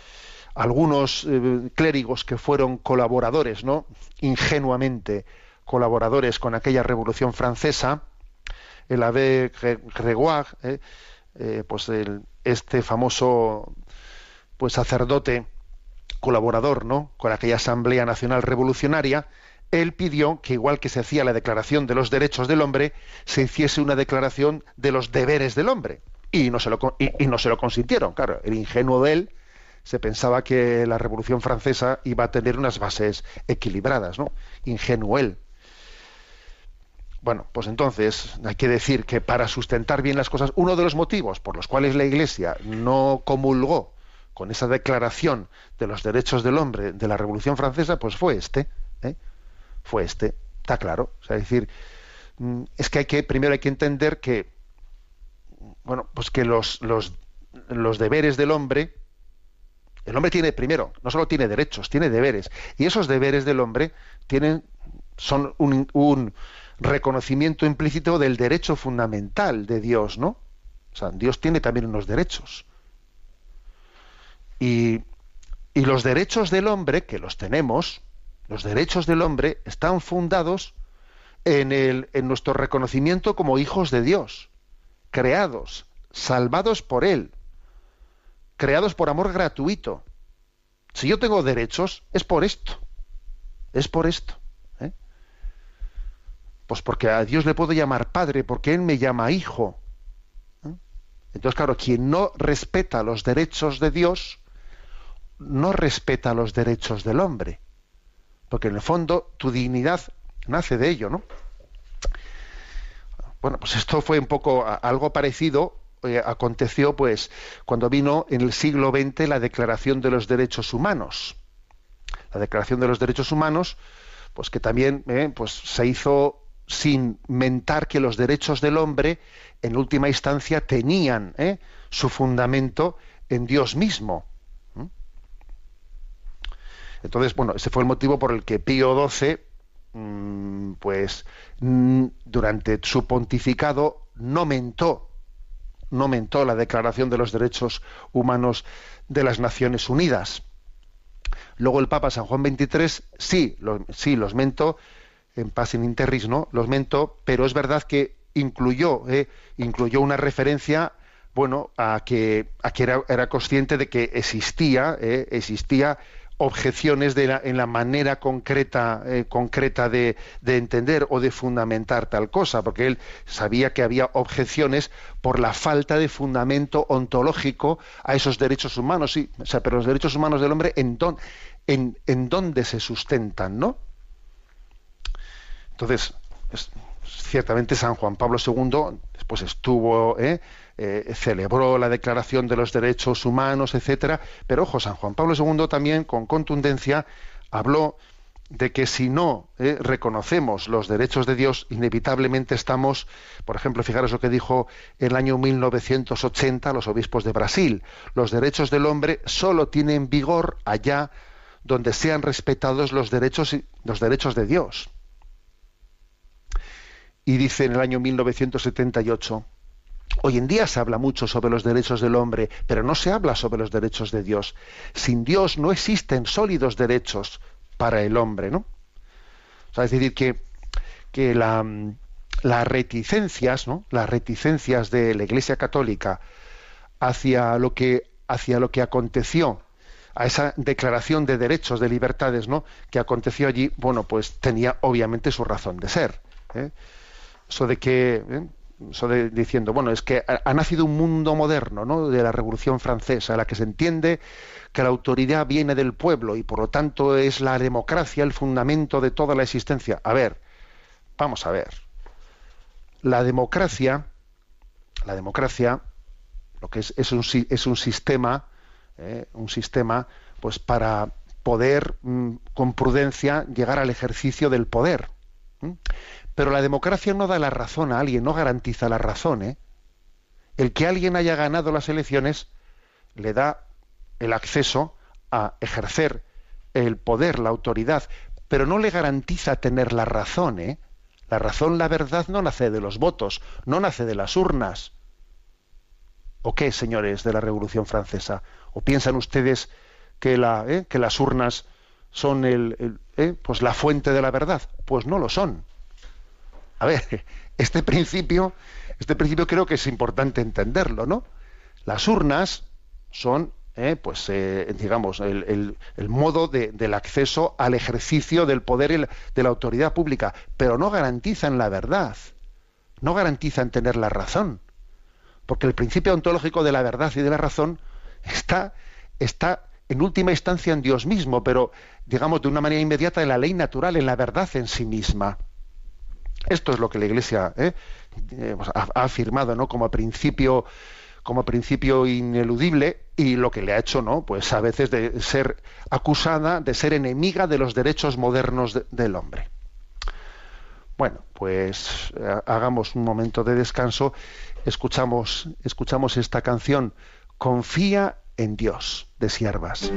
algunos eh, clérigos que fueron colaboradores, ¿no? Ingenuamente colaboradores con aquella Revolución Francesa, el Abbé Gregoire, ¿eh? Eh, pues este famoso pues sacerdote colaborador, ¿no? con aquella Asamblea Nacional Revolucionaria, él pidió que igual que se hacía la declaración de los derechos del hombre, se hiciese una declaración de los deberes del hombre. y no se lo, y no se lo consintieron. Claro, el ingenuo de él se pensaba que la Revolución Francesa iba a tener unas bases equilibradas, ¿no? Ingenuo él. Bueno, pues entonces hay que decir que para sustentar bien las cosas, uno de los motivos por los cuales la Iglesia no comulgó con esa declaración de los derechos del hombre de la Revolución Francesa, pues fue este, ¿eh? fue este, está claro. O sea, es decir, mm, es que hay que primero hay que entender que, bueno, pues que los, los, los deberes del hombre, el hombre tiene primero, no solo tiene derechos, tiene deberes, y esos deberes del hombre tienen son un, un reconocimiento implícito del derecho fundamental de Dios, ¿no? O sea, Dios tiene también unos derechos. Y, los derechos del hombre, que los tenemos, los derechos del hombre están fundados en, nuestro reconocimiento como hijos de Dios, creados, salvados por Él, creados por amor gratuito. Si yo tengo derechos, es por esto. Es por esto. Pues porque a Dios le puedo llamar padre, porque Él me llama hijo. ¿Eh? Entonces, claro, quien no respeta los derechos de Dios, no respeta los derechos del hombre. Porque en el fondo tu dignidad nace de ello, ¿no? Bueno, pues esto fue un poco algo parecido, eh, aconteció pues cuando vino en el siglo XX la Declaración de los Derechos Humanos. La Declaración de los Derechos Humanos, pues que también eh, pues se hizo sin mentar que los derechos del hombre, en última instancia, tenían ¿eh? su fundamento en Dios mismo. Entonces, bueno, ese fue el motivo por el que Pío XII, mm, pues, mm, durante su pontificado, no mentó, no mentó la Declaración de los Derechos Humanos de las Naciones Unidas. Luego el Papa San Juan XXIII sí, sí los mentó, en Paz in Interris, ¿no? Los mento, pero es verdad que incluyó, ¿eh? incluyó una referencia, bueno, a que, a que era, era consciente de que existía, ¿eh? existía objeciones de la, en la manera concreta, eh, concreta de, de, entender o de fundamentar tal cosa, porque él sabía que había objeciones por la falta de fundamento ontológico a esos derechos humanos, sí, o sea, pero los derechos humanos del hombre en, en, en dónde se sustentan, ¿no? Entonces, ciertamente San Juan Pablo II después estuvo, ¿eh? Eh, celebró la Declaración de los Derechos Humanos, etcétera, pero ojo, San Juan Pablo II también con contundencia habló de que si no ¿eh? reconocemos los derechos de Dios, inevitablemente estamos, por ejemplo, fijaros lo que dijo el año 1980 los obispos de Brasil, los derechos del hombre solo tienen vigor allá donde sean respetados los derechos, los derechos de Dios y dice en el año 1978, Hoy en día se habla mucho sobre los derechos del hombre, pero no se habla sobre los derechos de Dios. Sin Dios no existen sólidos derechos para el hombre, ¿no? es decir, que, que la, las reticencias, ¿no? Las reticencias de la Iglesia Católica hacia lo que, hacia lo que aconteció, a esa declaración de derechos, de libertades, ¿no? Que aconteció allí, bueno, pues tenía obviamente su razón de ser. ¿eh? eso de que ¿eh? Diciendo bueno es que ha, nacido un mundo moderno ¿no? de la Revolución Francesa la que se entiende que la autoridad viene del pueblo y por lo tanto es la democracia el fundamento de toda la existencia a ver vamos a ver la democracia la democracia lo que es es un, es un sistema ¿eh? un sistema pues para poder mm, con prudencia llegar al ejercicio del poder pero la democracia no da la razón a alguien, no garantiza la razón. ¿eh? El que alguien haya ganado las elecciones le da el acceso a ejercer el poder, la autoridad, pero no le garantiza tener la razón. ¿eh? La razón, la verdad, no nace de los votos, no nace de las urnas. ¿O qué, señores de la Revolución Francesa? ¿O piensan ustedes que, ¿eh? las urnas son el, ¿eh? pues la fuente de la verdad? Pues no lo son. A ver, este principio, este principio creo que es importante entenderlo, ¿no? Las urnas son, eh, pues, eh, digamos, el, modo del acceso al ejercicio del poder de la autoridad pública, pero no garantizan la verdad, no garantizan tener la razón. porque el principio ontológico de la verdad y de la razón está, está en última instancia en Dios mismo, pero digamos de una manera inmediata en la ley natural, en la verdad en sí misma. Esto es lo que la Iglesia ¿eh? Eh, pues, ha, afirmado ¿no? como principio como principio ineludible y lo que le ha hecho no pues a veces de ser acusada de ser enemiga de los derechos modernos del hombre bueno pues eh, hagamos un momento de descanso escuchamos escuchamos esta canción confía en Dios de siervas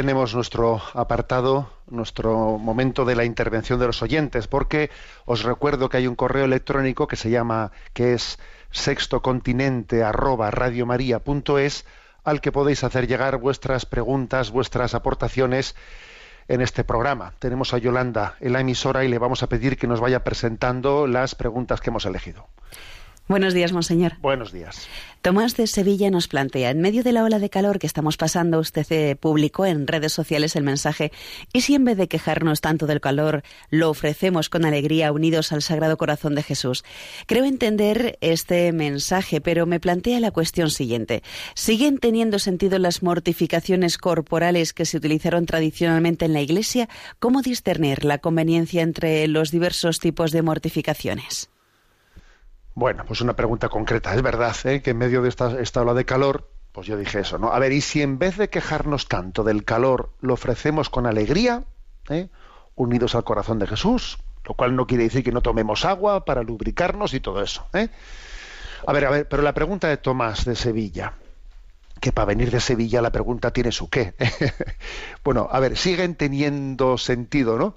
tenemos nuestro apartado, nuestro momento de la intervención de los oyentes, porque os recuerdo que hay un correo electrónico que se llama, que es sextocontinente al que podéis hacer llegar vuestras preguntas, vuestras aportaciones en este programa. Tenemos a Yolanda en la emisora y le vamos a pedir que nos vaya presentando las preguntas que hemos elegido. Buenos días, monseñor. Buenos días. Tomás de Sevilla nos plantea, en medio de la ola de calor que estamos pasando, usted eh, publicó en redes sociales el mensaje, ¿y si en vez de quejarnos tanto del calor, lo ofrecemos con alegría unidos al Sagrado Corazón de Jesús? Creo entender este mensaje, pero me plantea la cuestión siguiente. ¿Siguen teniendo sentido las mortificaciones corporales que se utilizaron tradicionalmente en la Iglesia? ¿Cómo discernir la conveniencia entre los diversos tipos de mortificaciones? Bueno, pues una pregunta concreta. Es verdad ¿eh? que en medio de esta, esta ola de calor, pues yo dije eso, ¿no? A ver, ¿y si en vez de quejarnos tanto del calor, lo ofrecemos con alegría, ¿eh? unidos al corazón de Jesús? Lo cual no quiere decir que no tomemos agua para lubricarnos y todo eso. ¿eh? A ver, a ver, pero la pregunta de Tomás de Sevilla, que para venir de Sevilla la pregunta tiene su qué. bueno, a ver, siguen teniendo sentido, ¿no?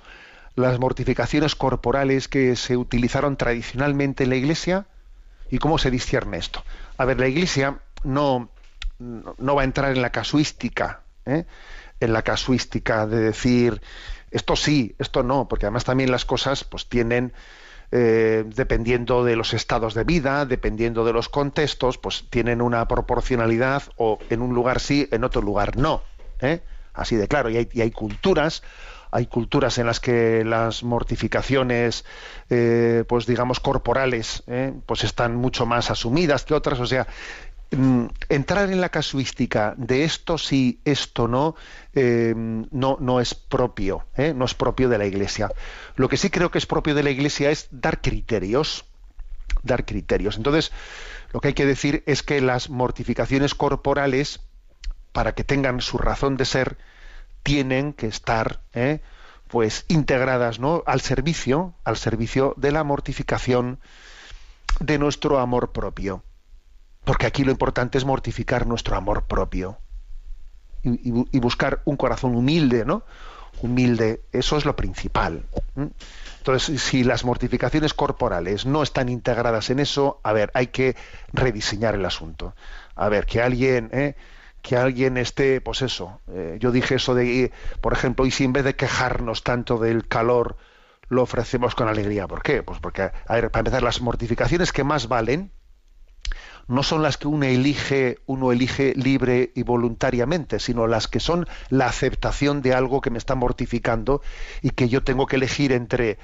las mortificaciones corporales que se utilizaron tradicionalmente en la Iglesia y cómo se discierne esto. A ver, la Iglesia no, no va a entrar en la casuística, ¿eh? en la casuística de decir esto sí, esto no, porque además también las cosas pues tienen eh, dependiendo de los estados de vida, dependiendo de los contextos, pues tienen una proporcionalidad o en un lugar sí, en otro lugar no. ¿eh? Así de claro, y hay, y hay culturas hay culturas en las que las mortificaciones, eh, pues digamos, corporales, eh, pues están mucho más asumidas que otras. O sea, mm, entrar en la casuística de esto sí, esto no, eh, no, no es propio, no es propio de la Iglesia. Lo que sí creo que es propio de la Iglesia es dar criterios, dar criterios. Entonces, lo que hay que decir es que las mortificaciones corporales, para que tengan su razón de ser, tienen que estar ¿eh? pues integradas ¿no? al servicio, al servicio de la mortificación de nuestro amor propio. Porque aquí lo importante es mortificar nuestro amor propio y, buscar un corazón humilde, ¿no? Humilde, eso es lo principal. Entonces, si las mortificaciones corporales no están integradas en eso, a ver, hay que rediseñar el asunto. A ver, que alguien, ¿eh? Que alguien esté, pues eso, eh, yo dije eso de, por ejemplo, y si en vez de quejarnos tanto del calor, lo ofrecemos con alegría. ¿Por qué? Pues porque, a para empezar, las mortificaciones que más valen no son las que uno elige, uno elige libre y voluntariamente, sino las que son la aceptación de algo que me está mortificando y que yo tengo que elegir entre,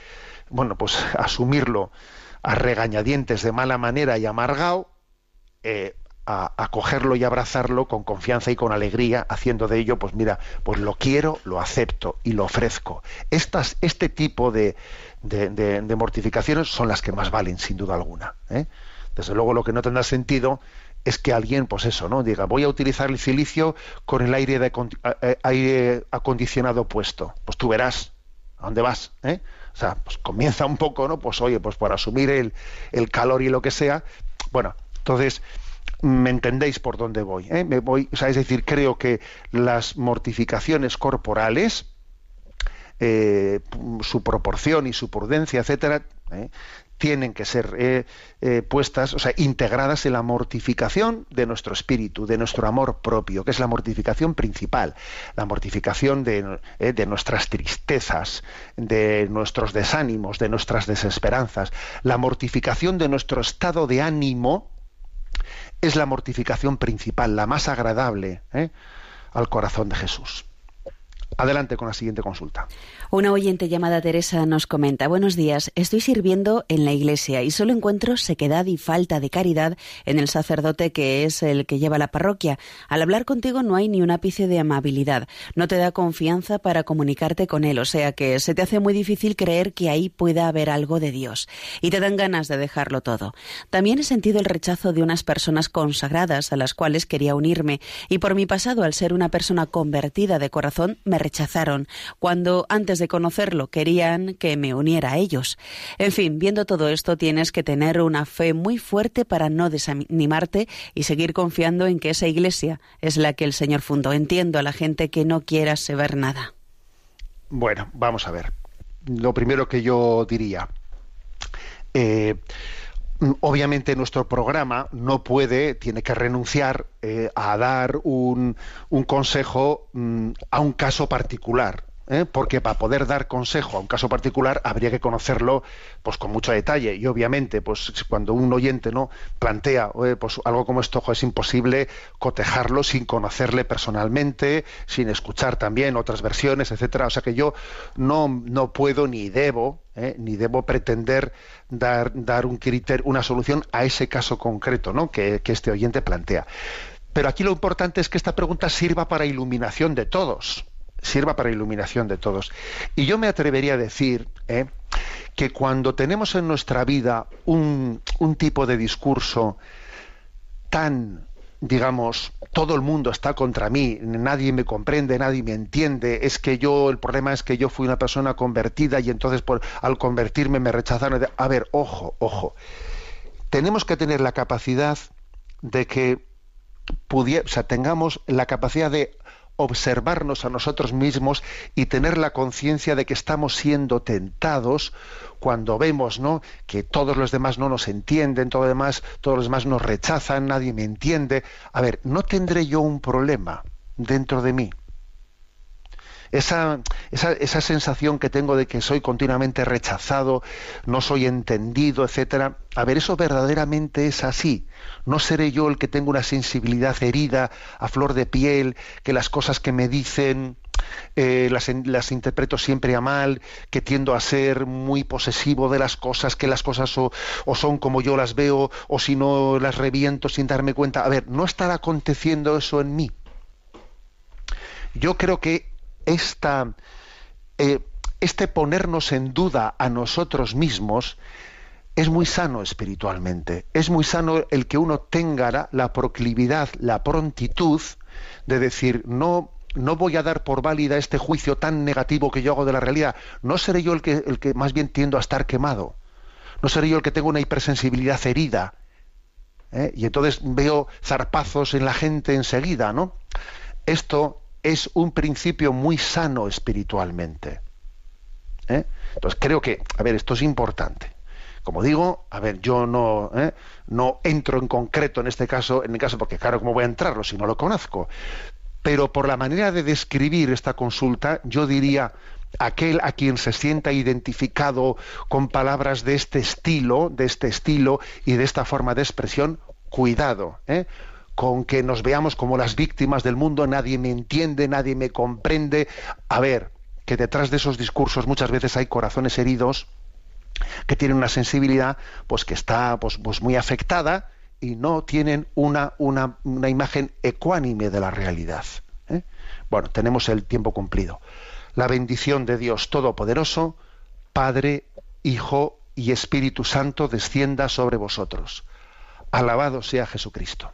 bueno, pues asumirlo a regañadientes de mala manera y amargado, eh, a, acogerlo y abrazarlo con confianza y con alegría, haciendo de ello, pues mira, pues lo quiero, lo acepto y lo ofrezco. Estas, este tipo de, de, mortificaciones son las que más valen, sin duda alguna. ¿eh? Desde luego, lo que no tendrá sentido es que alguien, pues eso, ¿no? Diga, voy a utilizar el silicio con el aire, de, aire acondicionado puesto. Pues tú verás a dónde vas, ¿eh? O sea, pues comienza un poco, ¿no? Pues oye, pues por asumir el, el calor y lo que sea. Bueno, entonces, me entendéis por dónde voy. ¿eh? Me voy es decir, creo que las mortificaciones corporales, eh, su proporción y su prudencia, etcétera, ¿eh? tienen que ser puestas, o sea, integradas en la mortificación de nuestro espíritu, de nuestro amor propio, que es la mortificación principal, la mortificación de nuestras tristezas, de nuestros desánimos, de nuestras desesperanzas, la mortificación de nuestro estado de ánimo, es la mortificación principal, la más agradable ¿eh? al corazón de Jesús. Adelante con la siguiente consulta. Una oyente llamada Teresa nos comenta, buenos días, estoy sirviendo en la iglesia y solo encuentro sequedad y falta de caridad en el sacerdote que es el que lleva la parroquia. Al hablar contigo no hay ni un ápice de amabilidad, no te da confianza para comunicarte con él, o sea que se te hace muy difícil creer que ahí pueda haber algo de Dios y te dan ganas de dejarlo todo. También he sentido el rechazo de unas personas consagradas a las cuales quería unirme y por mi pasado al ser una persona convertida de corazón me rechazaron cuando antes de conocerlo querían que me uniera a ellos. En fin, viendo todo esto tienes que tener una fe muy fuerte para no desanimarte y seguir confiando en que esa iglesia es la que el Señor fundó. Entiendo a la gente que no quiera saber nada. Bueno, vamos a ver. Lo primero que yo diría. Eh, obviamente nuestro programa no puede, tiene que renunciar eh, a dar un, un consejo mm, a un caso particular. ¿Eh? porque para poder dar consejo a un caso particular habría que conocerlo pues con mucho detalle y obviamente pues cuando un oyente no plantea pues algo como esto es imposible cotejarlo sin conocerle personalmente sin escuchar también otras versiones etcétera o sea que yo no no puedo ni debo ¿eh? ni debo pretender dar dar un criterio una solución a ese caso concreto ¿no? que, que este oyente plantea pero aquí lo importante es que esta pregunta sirva para iluminación de todos sirva para iluminación de todos. Y yo me atrevería a decir ¿eh? que cuando tenemos en nuestra vida un, un tipo de discurso tan digamos, todo el mundo está contra mí, nadie me comprende, nadie me entiende, es que yo, el problema es que yo fui una persona convertida y entonces al convertirme me rechazaron. A ver, ojo, ojo. Tenemos que tener la capacidad de que pudiera, o sea, tengamos la capacidad de observarnos a nosotros mismos y tener la conciencia de que estamos siendo tentados cuando vemos ¿no? que todos los demás no nos entienden, todo demás, todos los demás nos rechazan, nadie me entiende. A ver, ¿no tendré yo un problema dentro de mí? Esa, esa, esa, sensación que tengo de que soy continuamente rechazado, no soy entendido, etcétera. A ver, eso verdaderamente es así. No seré yo el que tengo una sensibilidad herida, a flor de piel, que las cosas que me dicen eh, las, las, interpreto siempre a mal, que tiendo a ser muy posesivo de las cosas, que las cosas o, o, son como yo las veo, o si no las reviento sin darme cuenta. A ver, no estará aconteciendo eso en mí. Yo creo que eh, este ponernos en duda a nosotros mismos es muy sano espiritualmente. Es muy sano el que uno tenga la proclividad, la prontitud de decir, no, no voy a dar por válida este juicio tan negativo que yo hago de la realidad. No seré yo el que, el que más bien tiendo a estar quemado. No seré yo el que tengo una hipersensibilidad herida. ¿eh? Y entonces veo zarpazos en la gente enseguida, ¿no? Esto es un principio muy sano espiritualmente. ¿eh? Entonces creo que, a ver, esto es importante. Como digo, a ver, yo no, ¿eh? no entro en concreto en este caso, en el caso, porque claro, ¿cómo voy a entrarlo si no lo conozco? Pero por la manera de describir esta consulta, yo diría aquel a quien se sienta identificado con palabras de este estilo, de este estilo y de esta forma de expresión, cuidado, ¿eh? Con que nos veamos como las víctimas del mundo, nadie me entiende, nadie me comprende. A ver, que detrás de esos discursos muchas veces hay corazones heridos que tienen una sensibilidad pues que está pues, pues muy afectada y no tienen una, una, una imagen ecuánime de la realidad. ¿eh? Bueno, tenemos el tiempo cumplido. La bendición de Dios Todopoderoso, Padre, Hijo y Espíritu Santo descienda sobre vosotros. Alabado sea Jesucristo.